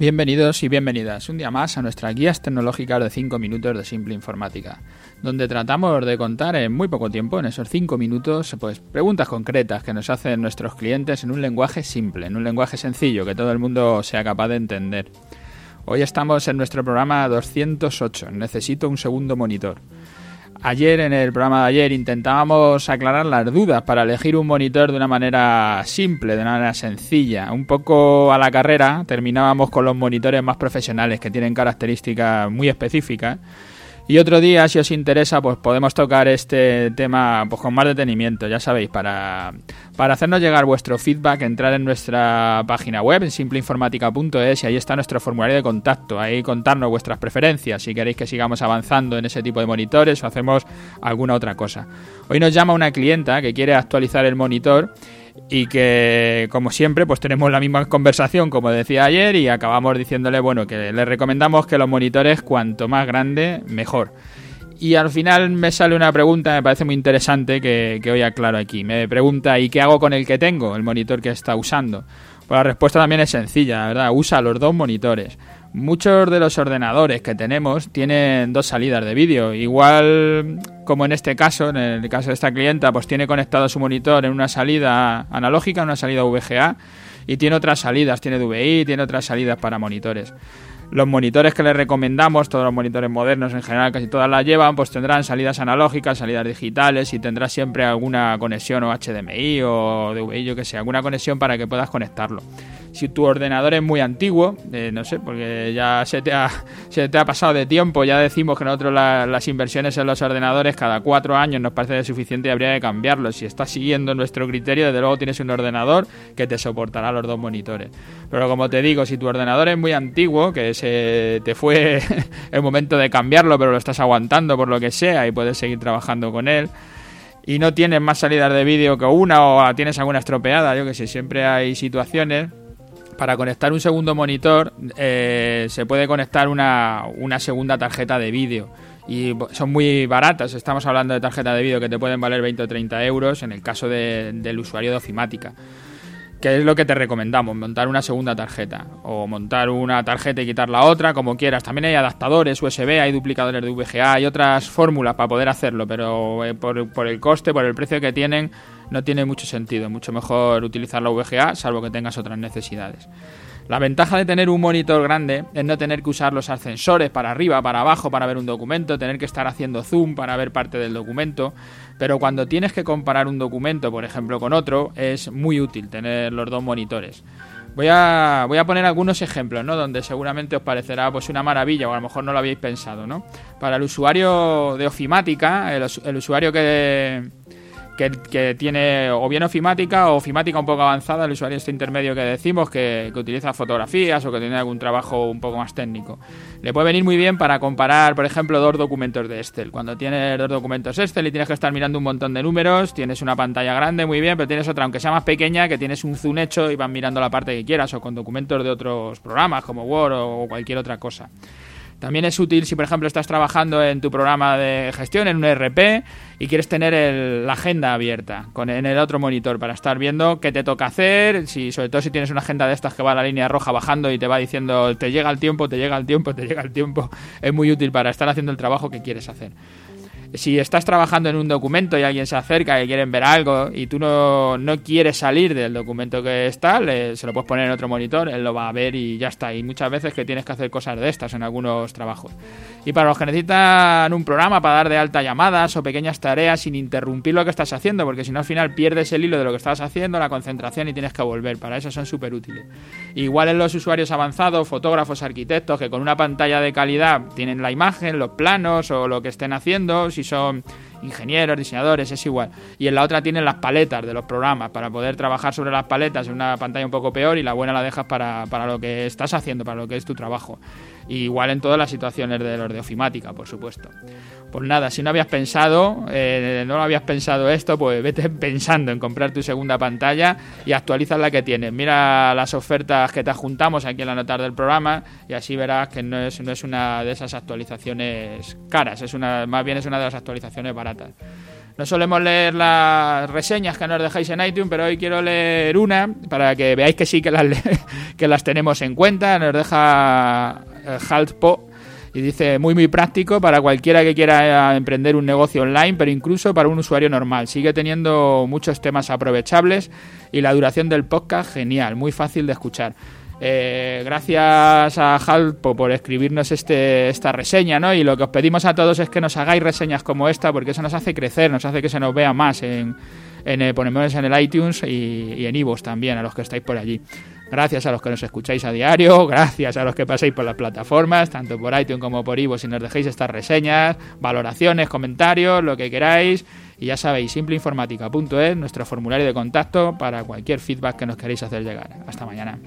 Bienvenidos y bienvenidas un día más a nuestras guías tecnológicas de 5 minutos de Simple Informática, donde tratamos de contar en muy poco tiempo, en esos 5 minutos, pues preguntas concretas que nos hacen nuestros clientes en un lenguaje simple, en un lenguaje sencillo que todo el mundo sea capaz de entender. Hoy estamos en nuestro programa 208, necesito un segundo monitor. Ayer, en el programa de ayer, intentábamos aclarar las dudas para elegir un monitor de una manera simple, de una manera sencilla. Un poco a la carrera, terminábamos con los monitores más profesionales que tienen características muy específicas y otro día, si os interesa, pues podemos tocar este tema pues, con más detenimiento, ya sabéis, para, para hacernos llegar vuestro feedback, entrar en nuestra página web, en simpleinformática.es, y ahí está nuestro formulario de contacto, ahí contarnos vuestras preferencias, si queréis que sigamos avanzando en ese tipo de monitores o hacemos alguna otra cosa. Hoy nos llama una clienta que quiere actualizar el monitor y que como siempre pues tenemos la misma conversación como decía ayer y acabamos diciéndole bueno que le recomendamos que los monitores cuanto más grande mejor. Y al final me sale una pregunta me parece muy interesante que, que hoy aclaro aquí. Me pregunta ¿y qué hago con el que tengo? el monitor que está usando pues la respuesta también es sencilla verdad usa los dos monitores Muchos de los ordenadores que tenemos tienen dos salidas de vídeo. Igual como en este caso, en el caso de esta clienta, pues tiene conectado su monitor en una salida analógica, una salida VGA, y tiene otras salidas, tiene DVI, tiene otras salidas para monitores. Los monitores que le recomendamos, todos los monitores modernos en general, casi todas las llevan, pues tendrán salidas analógicas, salidas digitales y tendrá siempre alguna conexión o HDMI o DVI, yo que sé, alguna conexión para que puedas conectarlo. Si tu ordenador es muy antiguo, eh, no sé, porque ya se te, ha, se te ha pasado de tiempo, ya decimos que nosotros las inversiones en los ordenadores cada cuatro años nos parece suficiente y habría que cambiarlo. Si estás siguiendo nuestro criterio, desde luego tienes un ordenador que te soportará los dos monitores. Pero como te digo, si tu ordenador es muy antiguo, que se te fue el momento de cambiarlo, pero lo estás aguantando por lo que sea y puedes seguir trabajando con él, y no tienes más salidas de vídeo que una o tienes alguna estropeada, yo que sé, siempre hay situaciones para conectar un segundo monitor eh, se puede conectar una, segunda tarjeta de vídeo y son muy baratas. Estamos hablando de tarjetas de vídeo que te pueden valer 20 o 30 euros en el caso del usuario de ofimática. Que es lo que te recomendamos, montar una segunda tarjeta o montar una tarjeta y quitar la otra, como quieras. También hay adaptadores USB, hay duplicadores de VGA, hay otras fórmulas para poder hacerlo, pero eh, por, por el coste, por el precio que tienen, no tiene mucho sentido. Mucho mejor utilizar la VGA, salvo que tengas otras necesidades. La ventaja de tener un monitor grande es no tener que usar los ascensores para arriba, para abajo para ver un documento, tener que estar haciendo zoom para ver parte del documento, pero cuando tienes que comparar un documento, por ejemplo, con otro, es muy útil tener los dos monitores. Voy a, voy a poner algunos ejemplos, ¿no? Donde seguramente os parecerá pues una maravilla o a lo mejor no lo habéis pensado, ¿no? Para el usuario de ofimática, el usuario que, que, tiene o bien ofimática o ofimática un poco avanzada, el usuario este intermedio que decimos, que, utiliza fotografías o que tiene algún trabajo un poco más técnico. Le puede venir muy bien para comparar, por ejemplo, dos documentos de Excel. Cuando tienes dos documentos Excel y tienes que estar mirando un montón de números, tienes una pantalla grande, muy bien, pero tienes otra, aunque sea más pequeña, que tienes un zoom hecho y vas mirando la parte que quieras, o con documentos de otros programas como Word o cualquier otra cosa. También es útil si, por ejemplo, estás trabajando en tu programa de gestión, en un ERP, y quieres tener la agenda abierta con, en el otro monitor para estar viendo qué te toca hacer, si, sobre todo si tienes una agenda de estas que va a la línea roja bajando y te va diciendo te llega el tiempo, te llega el tiempo, te llega el tiempo. Es muy útil para estar haciendo el trabajo que quieres hacer si estás trabajando en un documento y alguien se acerca y quieren ver algo y tú no, no quieres salir del documento que está, se lo puedes poner en otro monitor, él lo va a ver y ya está. Y muchas veces que tienes que hacer cosas de estas en algunos trabajos. Y para los que necesitan un programa para dar de alta llamadas o pequeñas tareas sin interrumpir lo que estás haciendo, porque si no al final pierdes el hilo de lo que estás haciendo, la concentración y tienes que volver. Para eso son súper útiles. Igual en los usuarios avanzados, fotógrafos, arquitectos, que con una pantalla de calidad tienen la imagen, los planos o lo que estén haciendo, si son ingenieros, diseñadores, es igual. Y en la otra tienen las paletas de los programas para poder trabajar sobre las paletas en una pantalla un poco peor y la buena la dejas para, para lo que estás haciendo, para lo que es tu trabajo igual en todas las situaciones de los de ofimática, por supuesto. Pues nada, si no habías pensado, eh, no habías pensado esto, pues vete pensando en comprar tu segunda pantalla y actualiza la que tienes. Mira las ofertas que te juntamos aquí en la nota del programa y así verás que no es, no es una de esas actualizaciones caras, es una, más bien es una de las actualizaciones baratas. No solemos leer las reseñas que nos dejáis en iTunes, pero hoy quiero leer una para que veáis que sí que las, que las tenemos en cuenta. Nos deja eh, Haltpo y dice muy muy práctico para cualquiera que quiera emprender un negocio online, pero incluso para un usuario normal. Sigue teniendo muchos temas aprovechables y la duración del podcast genial, muy fácil de escuchar. Eh, gracias a Halpo por escribirnos este, esta reseña, ¿no? Y lo que os pedimos a todos es que nos hagáis reseñas como esta, porque eso nos hace crecer, nos hace que se nos vea más en, en en el iTunes y, y en Ivos también, a los que estáis por allí. Gracias a los que nos escucháis a diario, gracias a los que pasáis por las plataformas, tanto por iTunes como por Ivos, y nos dejéis estas reseñas, valoraciones, comentarios, lo que queráis. Y ya sabéis, simpleinformática.es, nuestro formulario de contacto para cualquier feedback que nos queréis hacer llegar. Hasta mañana.